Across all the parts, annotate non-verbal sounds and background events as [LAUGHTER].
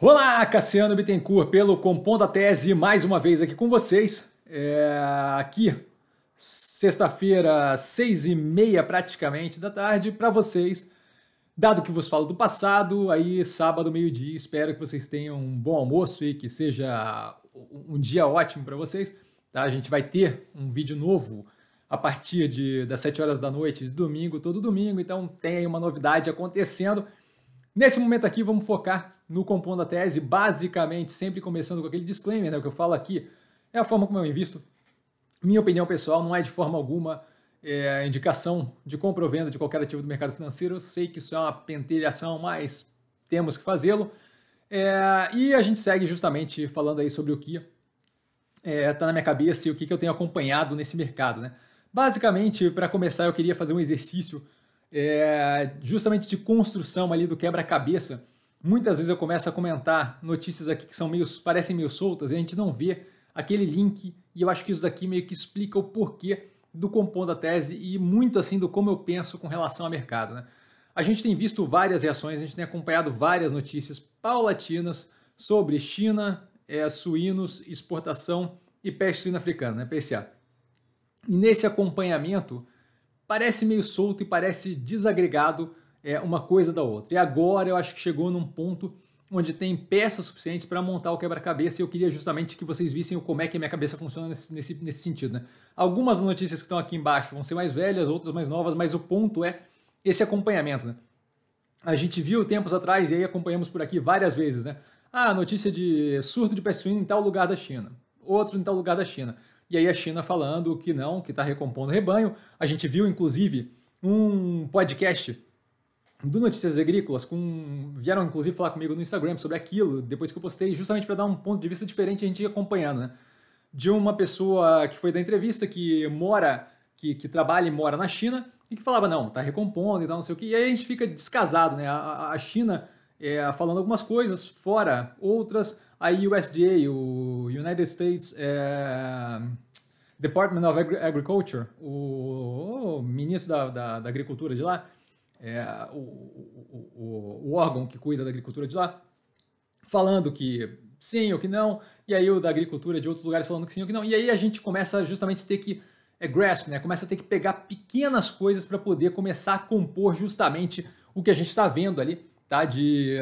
Olá, Cassiano Bittencourt, pelo Compondo a Tese, mais uma vez aqui com vocês. É, aqui, sexta-feira, seis e meia praticamente da tarde, para vocês. Dado que vos falo do passado, aí sábado, meio-dia, espero que vocês tenham um bom almoço e que seja um dia ótimo para vocês. Tá? A gente vai ter um vídeo novo a partir de, das 7 horas da noite, domingo, todo domingo, então tem aí uma novidade acontecendo. Nesse momento aqui, vamos focar no Compondo a Tese, basicamente, sempre começando com aquele disclaimer, né, o que eu falo aqui, é a forma como eu invisto. Minha opinião pessoal não é de forma alguma é, indicação de compra ou venda de qualquer ativo do mercado financeiro. Eu sei que isso é uma pentelhação, mas temos que fazê-lo. É, e a gente segue justamente falando aí sobre o que está é, tá na minha cabeça e o que, que eu tenho acompanhado nesse mercado. Né? Basicamente, para começar, eu queria fazer um exercício é, justamente de construção ali do quebra-cabeça. Muitas vezes eu começo a comentar notícias aqui que são meio, parecem meio soltas e a gente não vê aquele link e eu acho que isso daqui meio que explica o porquê do compondo a tese e muito assim do como eu penso com relação ao mercado. Né? A gente tem visto várias reações, a gente tem acompanhado várias notícias paulatinas sobre China, é, suínos, exportação e peste suína africana, né, PSA. E nesse acompanhamento, parece meio solto e parece desagregado é, uma coisa da outra. E agora eu acho que chegou num ponto onde tem peças suficientes para montar o quebra-cabeça e eu queria justamente que vocês vissem como é que a minha cabeça funciona nesse, nesse, nesse sentido. Né? Algumas notícias que estão aqui embaixo vão ser mais velhas, outras mais novas, mas o ponto é esse acompanhamento. Né? A gente viu tempos atrás, e aí acompanhamos por aqui várias vezes, né? Ah, notícia de surto de peste suína em tal lugar da China, outro em tal lugar da China. E aí a China falando que não, que está recompondo o rebanho. A gente viu, inclusive, um podcast do Notícias Agrícolas, com, vieram inclusive falar comigo no Instagram sobre aquilo, depois que eu postei, justamente para dar um ponto de vista diferente a gente ia acompanhando, né? De uma pessoa que foi da entrevista, que mora, que, que trabalha e mora na China, e que falava, não, tá recompondo e tal, não sei o que, e aí a gente fica descasado, né? A, a China é, falando algumas coisas, fora outras, a USDA, o United States é, Department of Agriculture, o, o ministro da, da, da, Agricultura de lá, é, o, o, o, órgão que cuida da agricultura de lá, falando que sim ou que não, e aí o da agricultura de outros lugares falando que sim ou que não, e aí a gente começa justamente a ter que é, grasp, né? começa a ter que pegar pequenas coisas para poder começar a compor justamente o que a gente está vendo ali, tá? De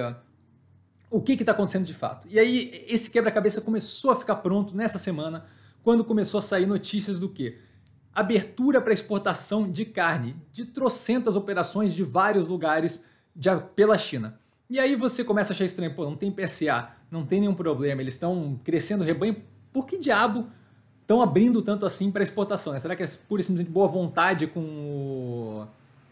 o que está acontecendo de fato. E aí esse quebra-cabeça começou a ficar pronto nessa semana, quando começou a sair notícias do que? Abertura para exportação de carne, de trocentas operações de vários lugares de, pela China. E aí você começa a achar estranho, pô, não tem PSA, não tem nenhum problema, eles estão crescendo o rebanho, por que diabo estão abrindo tanto assim para exportação? Né? Será que é pura e simplesmente boa vontade com o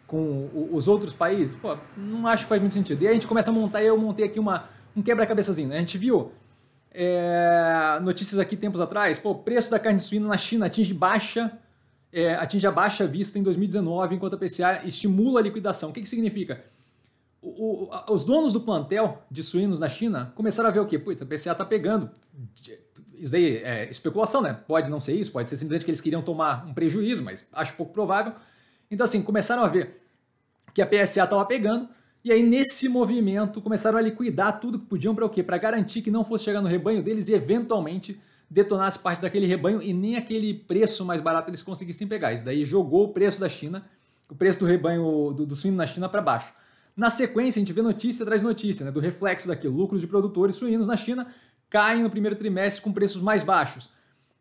com os outros países? Pô, não acho que faz muito sentido. E aí a gente começa a montar, eu montei aqui uma, um quebra-cabeçazinho, né? A gente viu é, notícias aqui tempos atrás, pô, preço da carne suína na China atinge baixa, é, atinge a baixa vista em 2019, enquanto a PCA estimula a liquidação. O que, que significa? O, o, os donos do plantel de suínos na China começaram a ver o quê? Putz, a PCA está pegando. Isso daí é especulação, né? Pode não ser isso, pode ser simplesmente que eles queriam tomar um prejuízo, mas acho pouco provável. Então, assim, começaram a ver que a PSA estava pegando e aí, nesse movimento, começaram a liquidar tudo que podiam para o quê? Para garantir que não fosse chegar no rebanho deles e, eventualmente, detonasse parte daquele rebanho e nem aquele preço mais barato eles conseguissem pegar. Isso daí jogou o preço da China, o preço do rebanho do, do suíno na China para baixo. Na sequência, a gente vê notícia atrás notícia, né, do reflexo daquilo. Lucros de produtores suínos na China caem no primeiro trimestre com preços mais baixos.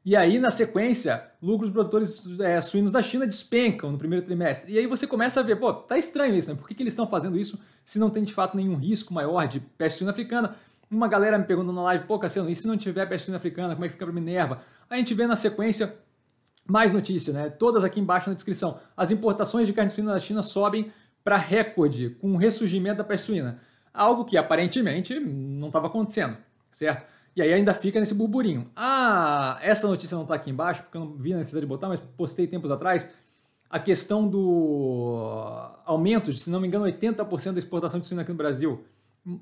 E aí, na sequência, lucros dos produtores é, suínos da China despencam no primeiro trimestre. E aí você começa a ver, pô, tá estranho isso, né? Por que, que eles estão fazendo isso se não tem de fato nenhum risco maior de peste suína africana? Uma galera me perguntando na live, pô, Cassiano, e se não tiver peste suína africana, como é que fica para Minerva? A gente vê na sequência mais notícia, né? Todas aqui embaixo na descrição. As importações de carne suína da China sobem para recorde com o ressurgimento da peste suína. Algo que aparentemente não estava acontecendo, certo? E aí ainda fica nesse burburinho. Ah, essa notícia não está aqui embaixo, porque eu não vi a necessidade de botar, mas postei tempos atrás. A questão do aumento de, se não me engano, 80% da exportação de suíno aqui no Brasil.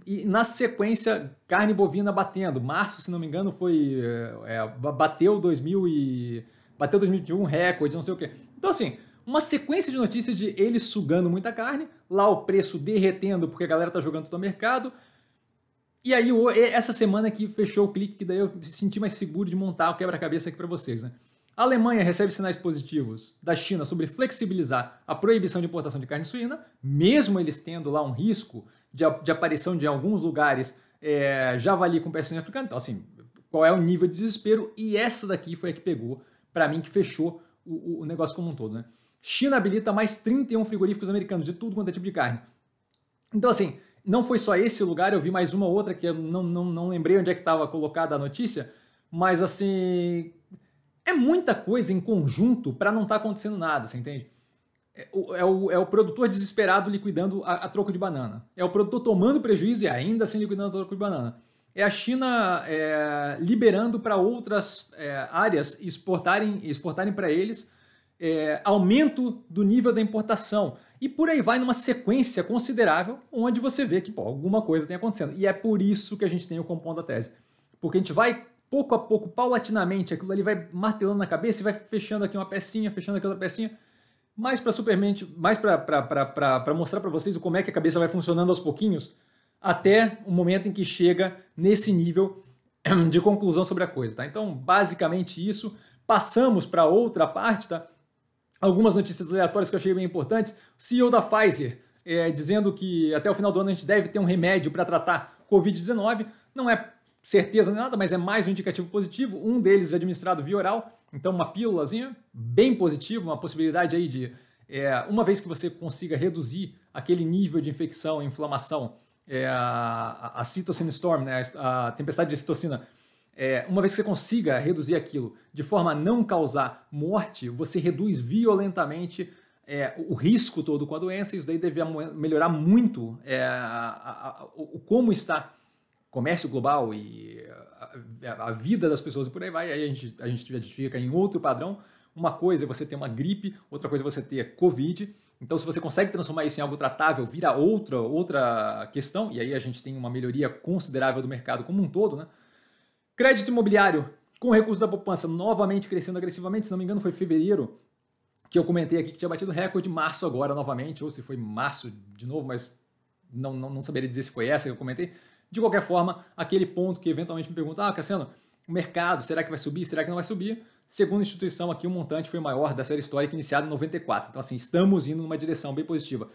E na sequência, carne bovina batendo. Março, se não me engano, foi. É, bateu 2000 e. Bateu 2021 recorde, não sei o quê. Então, assim, uma sequência de notícias de eles sugando muita carne, lá o preço derretendo porque a galera tá jogando todo o mercado, E aí, essa semana que fechou o clique, que daí eu senti mais seguro de montar o quebra-cabeça aqui para vocês, né? A Alemanha recebe sinais positivos da China sobre flexibilizar a proibição de importação de carne suína, mesmo eles tendo lá um risco de, de aparição de alguns lugares é, javali com pé africano. Então, assim, qual é o nível de desespero? E essa daqui foi a que pegou, para mim, que fechou o, o, negócio como um todo, né? China habilita mais 31 frigoríficos americanos de tudo quanto é tipo de carne. Então, assim, não foi só esse lugar, eu vi mais uma outra que eu não, não, não lembrei onde é que estava colocada a notícia, mas assim, é muita coisa em conjunto para não estar tá acontecendo nada, você entende? É o, é, o, é o produtor desesperado liquidando a, a, troco de banana. É o produtor tomando prejuízo e ainda assim liquidando a troco de banana. É a China é, liberando para outras é, áreas exportarem, exportarem para eles é, aumento do nível da importação. E por aí vai numa sequência considerável, onde você vê que pô, alguma coisa tem acontecendo. E é por isso que a gente tem o compondo da tese. Porque a gente vai, pouco a pouco, paulatinamente, aquilo ali vai martelando na cabeça e vai fechando aqui uma pecinha, fechando aqui outra pecinha. Mais para supermente, mais para mostrar para vocês como é que a cabeça vai funcionando aos pouquinhos, até o momento em que chega nesse nível [CLEARS THROAT] de conclusão sobre a coisa, tá? Então, basicamente isso. Passamos para outra parte, tá? Algumas notícias aleatórias que eu achei bem importantes. O CEO da Pfizer é, dizendo que até o final do ano a gente deve ter um remédio para tratar Covid-19. Não é certeza nem nada, mas é mais um indicativo positivo. Um deles é administrado via oral, então uma pílulazinha bem positiva, uma possibilidade aí de, é, uma vez que você consiga reduzir aquele nível de infecção inflamação, é, a, a cytocine storm, né, a tempestade de citocina, é, uma vez que você consiga reduzir aquilo de forma a não causar morte, você reduz violentamente é, o risco todo com a doença, e isso daí deve melhorar muito é, a, a, o como está o comércio global e a, a, vida das pessoas e por aí vai. Aí a gente, a gente fica em outro padrão. Uma coisa é você ter uma gripe, outra coisa é você ter Covid. Então, se você consegue transformar isso em algo tratável, vira outra, outra questão, e aí a gente tem uma melhoria considerável do mercado como um todo, né? Crédito imobiliário com recursos da poupança novamente crescendo agressivamente, se não me engano foi fevereiro que eu comentei aqui que tinha batido recorde março agora novamente, ou se foi março de novo, mas não, não, não saberia dizer se foi essa que eu comentei. De qualquer forma, aquele ponto que eventualmente me pergunta, ah, Cassiano, o mercado, será que vai subir, será que não vai subir? Segundo a instituição aqui, o montante foi maior da série histórica iniciada em 94. Então, assim, estamos indo numa direção bem positiva.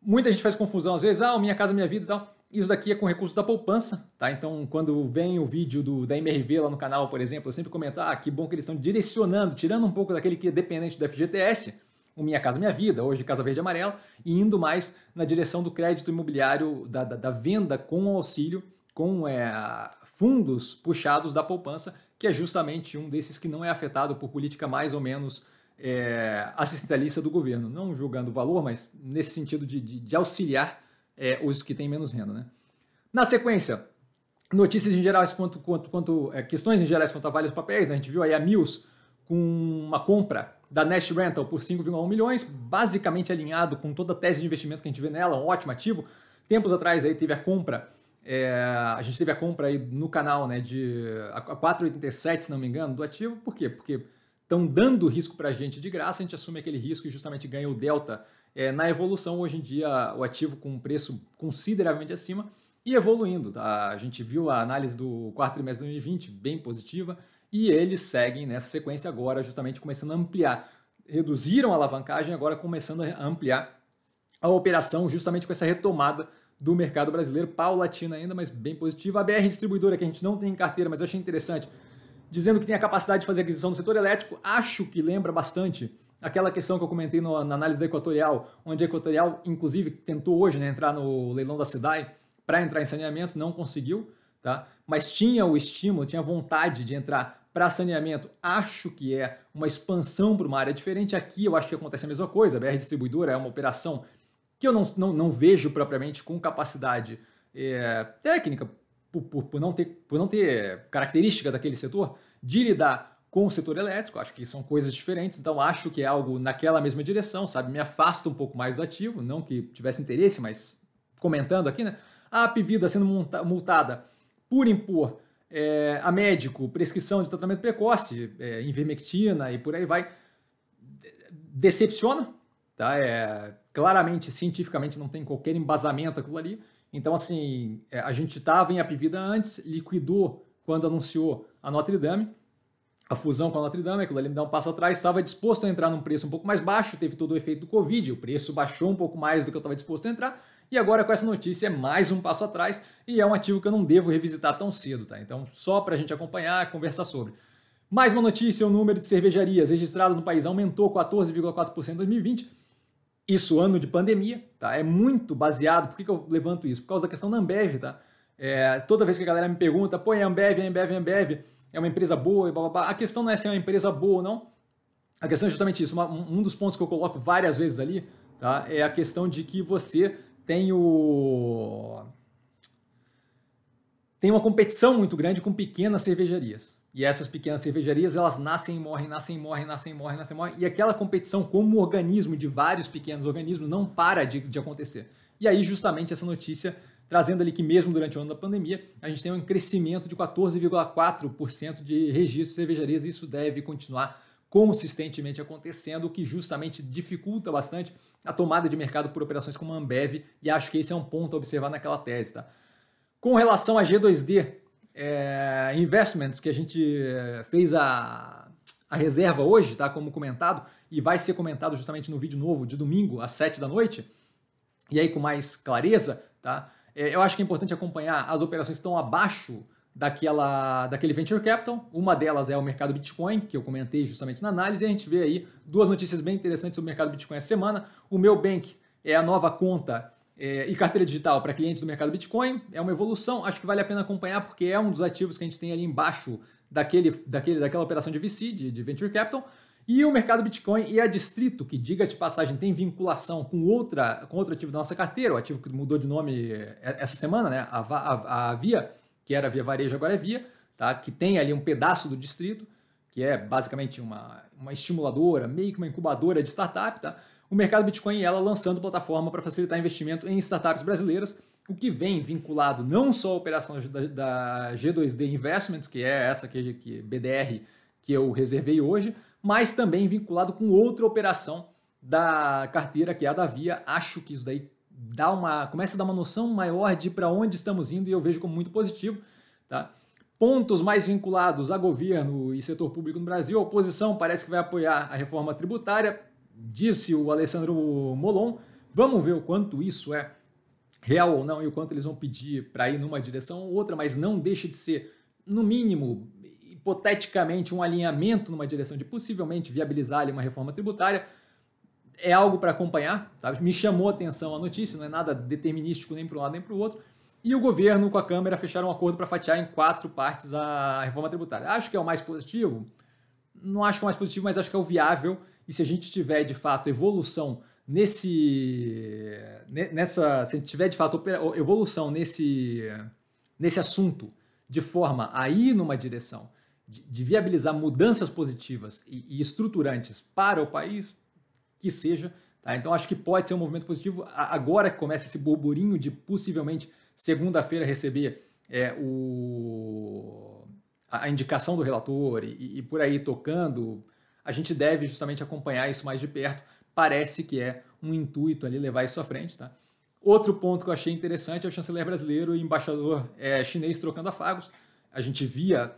Muita gente faz confusão às vezes, ah, Minha Casa Minha Vida e tal. Isso daqui é com recurso da poupança, tá? Então, quando vem o vídeo do, da MRV lá no canal, por exemplo, eu sempre comento, ah, que bom que eles estão direcionando, tirando um pouco daquele que é dependente do FGTS, o Minha Casa Minha Vida, hoje Casa Verde e Amarela, e indo mais na direção do crédito imobiliário, da, da, da venda com auxílio, com é, fundos puxados da poupança, que é justamente um desses que não é afetado por política mais ou menos é, assistencialista do governo. Não julgando o valor, mas nesse sentido de, de, de auxiliar é, os que têm menos renda. Né? Na sequência, notícias em gerais quanto, quanto, quanto é, questões em gerais quanto a vários papéis. Né? A gente viu aí a Mills com uma compra da Nest Rental por 5,1 milhões, basicamente alinhado com toda a tese de investimento que a gente vê nela, um ótimo ativo. Tempos atrás aí teve a compra, é, a gente teve a compra aí no canal né, de a 4,87, se não me engano, do ativo. Por quê? Porque estão dando risco para a gente de graça, a gente assume aquele risco e justamente ganha o delta é, na evolução, hoje em dia, o ativo com um preço consideravelmente acima e evoluindo. Tá? A gente viu a análise do quarto trimestre de 2020 bem positiva e eles seguem nessa sequência agora, justamente começando a ampliar. Reduziram a alavancagem, agora começando a ampliar a operação, justamente com essa retomada do mercado brasileiro, paulatina ainda, mas bem positiva. A BR Distribuidora, que a gente não tem em carteira, mas eu achei interessante, dizendo que tem a capacidade de fazer aquisição no setor elétrico, acho que lembra bastante aquela questão que eu comentei no, na análise da Equatorial, onde a Equatorial, inclusive, tentou hoje né, entrar no leilão da SIDAI para entrar em saneamento, não conseguiu, tá? mas tinha o estímulo, tinha vontade de entrar para saneamento. Acho que é uma expansão para uma área diferente. Aqui eu acho que acontece a mesma coisa. A BR Distribuidora é uma operação que eu não, não, não vejo propriamente com capacidade é, técnica, por, por, por, não ter, por não ter característica daquele setor, de lidar com o setor elétrico, acho que são coisas diferentes, então acho que é algo naquela mesma direção, sabe? Me afasta um pouco mais do ativo, não que tivesse interesse, mas comentando aqui, né? A Apivida sendo multada por impor é, a médico prescrição de tratamento precoce, é, invermectina e por aí vai, decepciona, tá? É, claramente, cientificamente, não tem qualquer embasamento aquilo ali. Então, assim, é, a gente estava em Apivida antes, liquidou quando anunciou a Notre Dame, a fusão com a Notre Dame, aquilo ali me dá um passo atrás, estava disposto a entrar num preço um pouco mais baixo, teve todo o efeito do Covid, o preço baixou um pouco mais do que eu estava disposto a entrar, e agora com essa notícia é mais um passo atrás e é um ativo que eu não devo revisitar tão cedo, tá? Então, só para a gente acompanhar, conversar sobre. Mais uma notícia: o número de cervejarias registradas no país aumentou 14,4% em 2020. Isso ano de pandemia, tá? É muito baseado. Por que, que eu levanto isso? Por causa da questão da Ambev, tá? É, toda vez que a galera me pergunta, pô, é Ambev, é Ambev, é Ambev, é uma empresa boa e blá, blá, blá. A questão não é se é uma empresa boa ou não. A questão é justamente isso. Um dos pontos que eu coloco várias vezes ali, tá? É a questão de que você tem o tem uma competição muito grande com pequenas cervejarias. E essas pequenas cervejarias, elas nascem e morrem, nascem e morrem, nascem e morrem, nascem e morrem. E aquela competição como organismo de vários pequenos organismos não para de, de acontecer. E aí, justamente, essa notícia trazendo ali que mesmo durante o ano da pandemia, a gente tem um crescimento de 14,4% de registros de cervejarias. E isso deve continuar consistentemente acontecendo, o que justamente dificulta bastante a tomada de mercado por operações como a Ambev, e acho que esse é um ponto a observar naquela tese. Tá? Com relação a G2D é, Investments, que a gente é, fez a, a reserva hoje, tá, como comentado, e vai ser comentado justamente no vídeo novo de domingo, às 7 da noite, e aí com mais clareza, tá? É, eu acho que é importante acompanhar as operações que estão abaixo daquela, daquele venture capital. Uma delas é o mercado Bitcoin, que eu comentei justamente na análise, e a gente vê aí duas notícias bem interessantes sobre o mercado Bitcoin essa semana. O meu bank é a nova conta é, e carteira digital para clientes do mercado Bitcoin. É uma evolução, acho que vale a pena acompanhar, porque é um dos ativos que a gente tem ali embaixo daquele, daquele, daquela operação de VC, de, de Venture Capital. E o mercado Bitcoin e a Distrito, que, diga de passagem, tem vinculação com, outra, com outro ativo da nossa carteira, o ativo que mudou de nome é, essa semana, né? a, a, a Via, que era Via Varejo, agora é Via, tá? que tem ali um pedaço do distrito, que é basicamente uma, uma estimuladora, meio que uma incubadora de startup, tá? o mercado Bitcoin e ela lançando plataforma para facilitar investimento em startups brasileiras, o que vem vinculado não só à operação da, da G2D Investments, que é essa que, que BDR que eu reservei hoje, mas também vinculado com outra operação da carteira que é a da Via. Acho que isso daí dá uma, começa a dar uma noção maior de para onde estamos indo e eu vejo como muito positivo. Tá? Pontos mais vinculados a governo e setor público no Brasil, a oposição parece que vai apoiar a reforma tributária, disse o Alessandro Molon. Vamos ver o quanto isso é real ou não e o quanto eles vão pedir para ir numa direção ou outra, mas não deixa de ser, no mínimo, hipoteticamente, um alinhamento numa direção de possivelmente viabilizar ali, uma reforma tributária é algo para acompanhar. Tá? Me chamou a atenção a notícia, não é nada determinístico nem para um lado nem para o outro. E o governo com a Câmara fecharam um acordo para fatiar em quatro partes a reforma tributária. Acho que é o mais positivo? Não acho que é o mais positivo, mas acho que é o viável. E se a gente tiver de fato evolução nesse. nessa. Se a gente tiver de fato evolução nesse, nesse assunto de forma a ir numa direção de, de viabilizar mudanças positivas e, e estruturantes para o país, que seja. Tá? Então acho que pode ser um movimento positivo. Agora que começa esse burburinho de possivelmente segunda-feira receber é, o, a indicação do relator e, e, por aí tocando, a gente deve justamente acompanhar isso mais de perto. Parece que é um intuito ali levar isso à frente. Tá? Outro ponto que eu achei interessante é o chanceler brasileiro e embaixador é, chinês trocando afagos. A gente via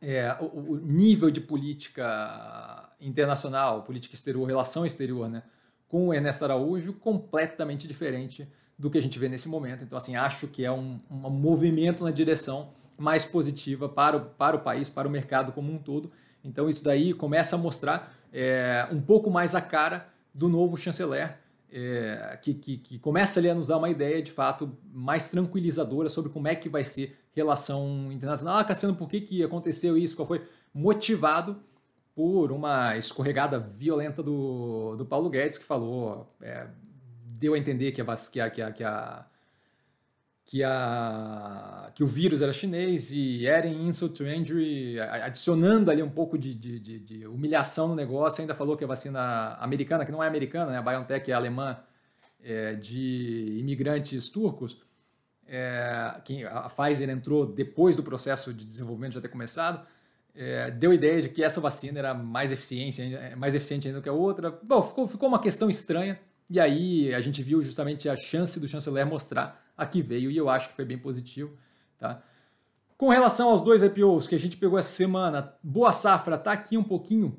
é, o, o, nível de política internacional, política exterior, relação exterior, né, com o Ernesto Araújo completamente diferente do que a gente vê nesse momento. Então, assim, acho que é um, um movimento na direção mais positiva para o, para o país, para o mercado como um todo. Então, isso daí começa a mostrar é, um pouco mais a cara do novo chanceler, é, que, que, que, começa ali a nos dar uma ideia, de fato, mais tranquilizadora sobre como é que vai ser relação internacional. Ah, Cassiano, por que, que aconteceu isso? Qual foi? Motivado por uma escorregada violenta do, do Paulo Guedes, que falou, é, deu a entender que a, que a, que a, que a que, a, que o vírus era chinês e adding insult to injury, adicionando ali um pouco de, de, de, de, humilhação no negócio, ainda falou que a vacina americana, que não é americana, né, a BioNTech é alemã, é, de imigrantes turcos, é, que a Pfizer entrou depois do processo de desenvolvimento já ter começado, é, deu a ideia de que essa vacina era mais eficiente, mais eficiente ainda que a outra. Bom, ficou, ficou uma questão estranha, e aí a gente viu justamente a chance do chanceler mostrar aqui veio e eu acho que foi bem positivo. Tá? Com relação aos dois IPOs que a gente pegou essa semana, Boa Safra está aqui um pouquinho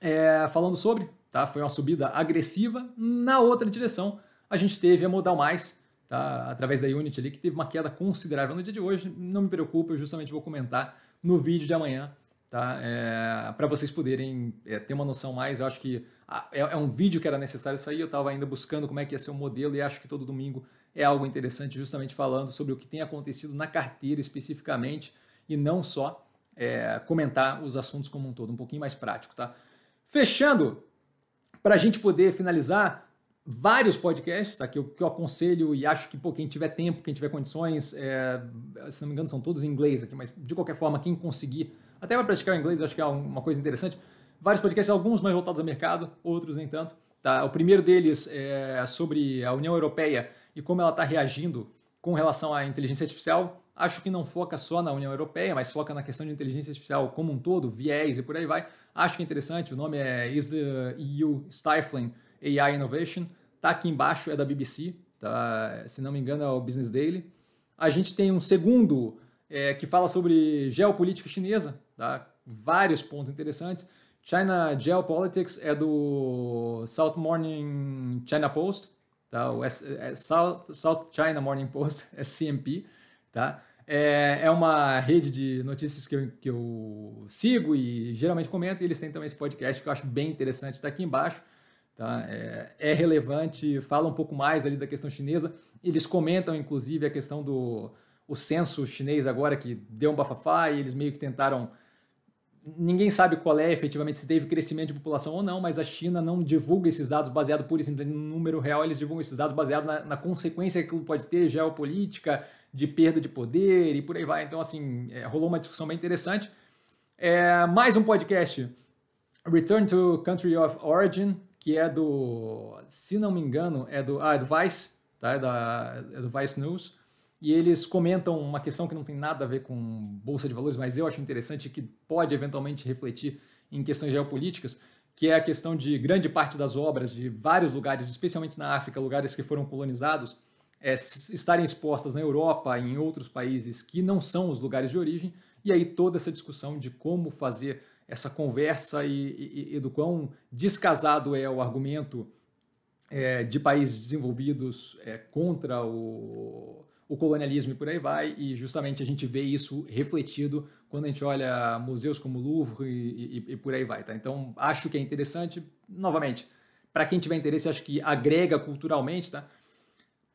é, falando sobre, tá? Foi uma subida agressiva. Na outra direção, a gente teve a Modal Mais, tá? Através da Unity ali, que teve uma queda considerável no dia de hoje. Não me preocupe, eu justamente vou comentar no vídeo de amanhã, tá? É, para vocês poderem é, ter uma noção mais. Eu acho que é, é, um vídeo que era necessário sair. Eu estava ainda buscando como é que ia ser o modelo e acho que todo domingo é algo interessante, justamente falando sobre o que tem acontecido na carteira especificamente e não só é, comentar os assuntos como um todo, um pouquinho mais prático, tá? Fechando, para a gente poder finalizar, vários podcasts tá, que, eu, que eu aconselho e acho que pô, quem tiver tempo, quem tiver condições, é, se não me engano são todos em inglês aqui, mas de qualquer forma, quem conseguir, até para praticar o inglês, acho que é uma coisa interessante. Vários podcasts, alguns mais voltados ao mercado, outros nem tanto. Tá? O primeiro deles é sobre a União Europeia e como ela está reagindo com relação à inteligência artificial. Acho que não foca só na União Europeia, mas foca na questão de inteligência artificial como um todo, viés e por aí vai. Acho que é interessante, o nome é Is the EU Stifling AI Innovation? Tá aqui embaixo, é da BBC, tá? se não me engano é o Business Daily. A gente tem um segundo é, que fala sobre geopolítica chinesa, tá? vários pontos interessantes. China Geopolitics é do South Morning China Post, tá? o é South, South China Morning Post, [LAUGHS] SCMP. Tá? É, é uma rede de notícias que eu, que eu sigo e geralmente comento, e eles têm também esse podcast que eu acho bem interessante, está aqui embaixo. Tá? É, é, relevante, fala um pouco mais ali da questão chinesa. Eles comentam, inclusive, a questão do o censo chinês agora, que deu um bafafá, e eles meio que tentaram ninguém sabe qual é efetivamente se teve crescimento de população ou não, mas a China não divulga esses dados baseado por isso no número real, eles divulgam esses dados baseado na, na, consequência que aquilo pode ter geopolítica, de perda de poder e por aí vai. Então, assim, é, rolou uma discussão bem interessante. É, mais um podcast, Return to Country of Origin, que é do, se não me engano, é do, ah, é do Vice, tá? é, da, é do Vice News e eles comentam uma questão que não tem nada a ver com bolsa de valores, mas eu acho interessante que pode eventualmente refletir em questões geopolíticas, que é a questão de grande parte das obras de vários lugares, especialmente na África, lugares que foram colonizados, é, estarem expostas na Europa, em outros países que não são os lugares de origem, e aí toda essa discussão de como fazer essa conversa e, e, e do quão descasado é o argumento é, de países desenvolvidos é, contra o, o colonialismo e por aí vai, e justamente a gente vê isso refletido quando a gente olha museus como o Louvre e, e, por aí vai, tá? Então, acho que é interessante, novamente, para quem tiver interesse, acho que agrega culturalmente, tá?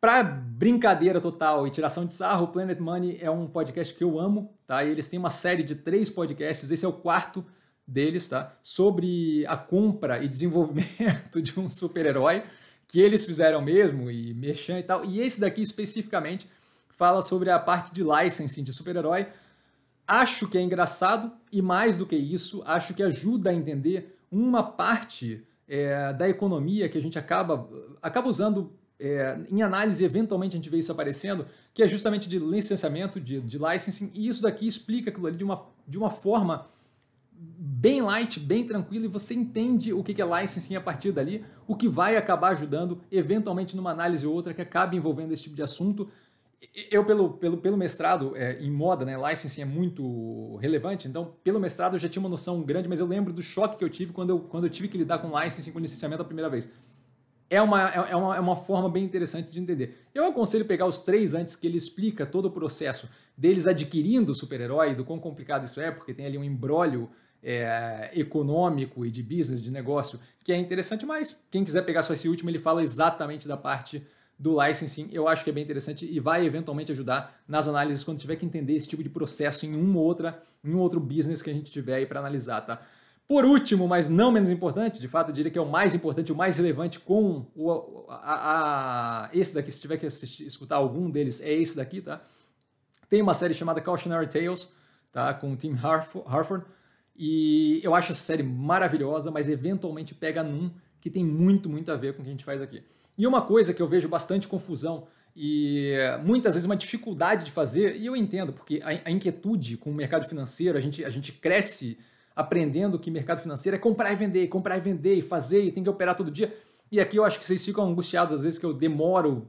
Para brincadeira total e tiração de sarro, o Planet Money é um podcast que eu amo, tá? E eles têm uma série de três podcasts, esse é o quarto deles, tá? Sobre a compra e desenvolvimento [LAUGHS] de um super-herói que eles fizeram mesmo e mexam e tal. E esse daqui especificamente fala sobre a parte de licensing de super-herói. Acho que é engraçado e mais do que isso, acho que ajuda a entender uma parte é, da economia que a gente acaba, acaba usando é, em análise, eventualmente a gente vê isso aparecendo, que é justamente de licenciamento, de, de licensing, e isso daqui explica aquilo ali de uma, de uma forma bem light, bem tranquila, e você entende o que é licensing a partir dali, o que vai acabar ajudando, eventualmente, numa análise ou outra que acabe envolvendo esse tipo de assunto, eu, pelo, pelo, pelo mestrado é, em moda, né, licensing é muito relevante, então, pelo mestrado eu já tinha uma noção grande, mas eu lembro do choque que eu tive quando eu, quando eu tive que lidar com licensing, com licenciamento a primeira vez. É uma, é, é, uma, é uma forma bem interessante de entender. Eu aconselho pegar os três antes que ele explica todo o processo deles adquirindo o super-herói, do quão complicado isso é, porque tem ali um embrólio é, econômico e de business, de negócio, que é interessante, mas quem quiser pegar só esse último, ele fala exatamente da parte do licensing, eu acho que é bem interessante e vai eventualmente ajudar nas análises quando tiver que entender esse tipo de processo em uma outra, em um outro business que a gente tiver aí para analisar, tá? Por último, mas não menos importante, de fato eu diria que é o mais importante, o mais relevante com o, a, a, esse daqui, se tiver que assistir, escutar algum deles, é esse daqui, tá? Tem uma série chamada Cautionary Tales, tá? Com o Tim Harford, e eu acho essa série maravilhosa, mas eventualmente pega num que tem muito, muito a ver com o que a gente faz aqui. E uma coisa que eu vejo bastante confusão e muitas vezes uma dificuldade de fazer, e eu entendo, porque a, inquietude com o mercado financeiro, a gente, a gente cresce aprendendo que mercado financeiro é comprar e vender, comprar e vender, e fazer, e tem que operar todo dia. E aqui eu acho que vocês ficam angustiados às vezes que eu demoro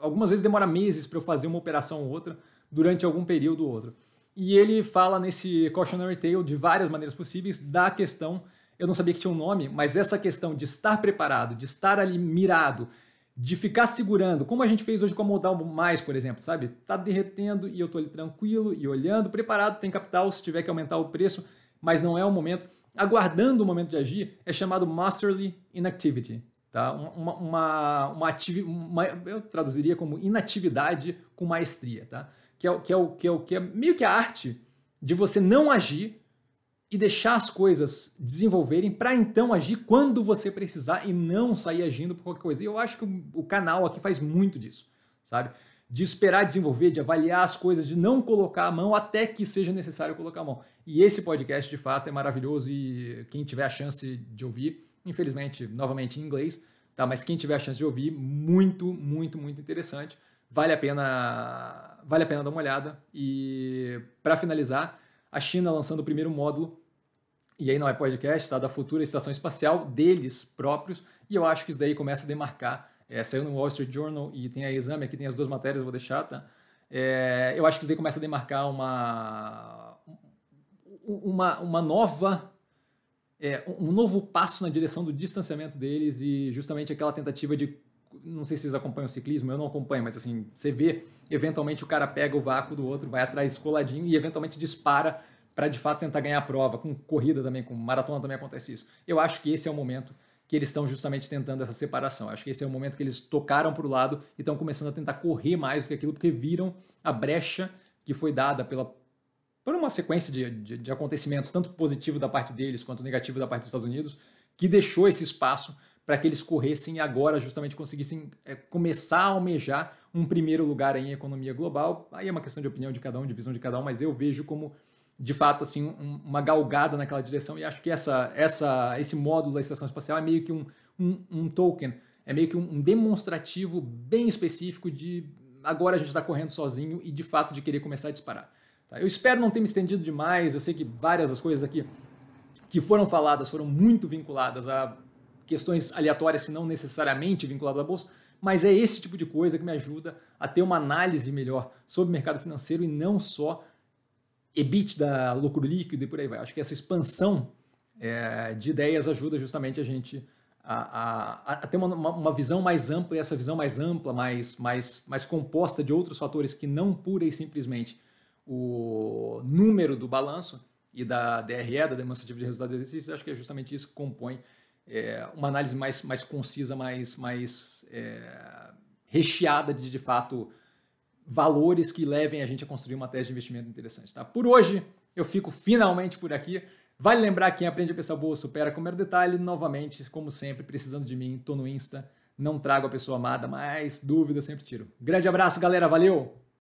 algumas vezes demora meses para eu fazer uma operação ou outra durante algum período ou outro. E ele fala nesse Cautionary Tale de várias maneiras possíveis da questão, eu não sabia que tinha um nome, mas essa questão de estar preparado, de estar ali mirado, de ficar segurando, como a gente fez hoje com a Modal Mais, por exemplo, sabe? Tá derretendo e eu tô ali tranquilo e olhando, preparado, tem capital, se tiver que aumentar o preço, mas não é o momento. Aguardando o momento de agir, é chamado Masterly Inactivity. Tá? Uma, uma, uma, uma, eu traduziria como inatividade com maestria. Tá? Que é, que é, o, que é, o, que é meio que a arte de você não agir e deixar as coisas desenvolverem para então agir quando você precisar e não sair agindo por qualquer coisa. E eu acho que o, canal aqui faz muito disso, sabe? De esperar desenvolver, de avaliar as coisas, de não colocar a mão até que seja necessário colocar a mão. E esse podcast, de fato, é maravilhoso e quem tiver a chance de ouvir, infelizmente, novamente em inglês, tá? Mas quem tiver a chance de ouvir, muito, muito, muito interessante vale a pena, vale a pena dar uma olhada. E para finalizar, a China lançando o primeiro módulo, e aí não é podcast, tá? da futura estação espacial deles próprios, e eu acho que isso daí começa a demarcar. É, saiu no Wall Street Journal e tem a exame, aqui tem as duas matérias, eu vou deixar, tá? É, eu acho que isso daí começa a demarcar uma, uma, uma nova é, um novo passo na direção do distanciamento deles e justamente aquela tentativa de não sei se vocês acompanham o ciclismo, eu não acompanho, mas assim, você vê, eventualmente o cara pega o vácuo do outro, vai atrás coladinho e eventualmente dispara para de fato tentar ganhar a prova. Com corrida também, com maratona também acontece isso. Eu acho que esse é o momento que eles estão justamente tentando essa separação. Acho que esse é o momento que eles tocaram para o lado e estão começando a tentar correr mais do que aquilo, porque viram a brecha que foi dada pela, por uma sequência de, de, de acontecimentos, tanto positivo da parte deles quanto negativo da parte dos Estados Unidos, que deixou esse espaço para que eles corressem e agora justamente conseguissem é, começar a almejar um primeiro lugar em economia global. Aí é uma questão de opinião de cada um, de visão de cada um, mas eu vejo como de fato assim um, uma galgada naquela direção e acho que essa, essa, esse módulo da estação espacial é meio que um, um, um token, é meio que um, demonstrativo bem específico de agora a gente está correndo sozinho e de fato de querer começar a disparar. Tá? Eu espero não ter me estendido demais, eu sei que várias das coisas aqui que foram faladas foram muito vinculadas a questões aleatórias que não necessariamente vinculadas à bolsa, mas é esse tipo de coisa que me ajuda a ter uma análise melhor sobre o mercado financeiro e não só EBITDA, lucro líquido e por aí vai. Acho que essa expansão é, de ideias ajuda justamente a gente a, a, a ter uma, uma, visão mais ampla e essa visão mais ampla, mais, mais, mais composta de outros fatores que não pura e simplesmente o número do balanço e da DRE, da demonstrativa de resultado de exercício, acho que é justamente isso que compõe é, uma análise mais, mais concisa, mais, mais é, recheada de, de fato, valores que levem a gente a construir uma tese de investimento interessante. Tá? Por hoje, eu fico finalmente por aqui. Vale lembrar que quem aprende a pensar boa supera com mero detalhe. Novamente, como sempre, precisando de mim, tô no Insta. Não trago a pessoa amada, mas dúvida sempre tiro. Grande abraço, galera. Valeu!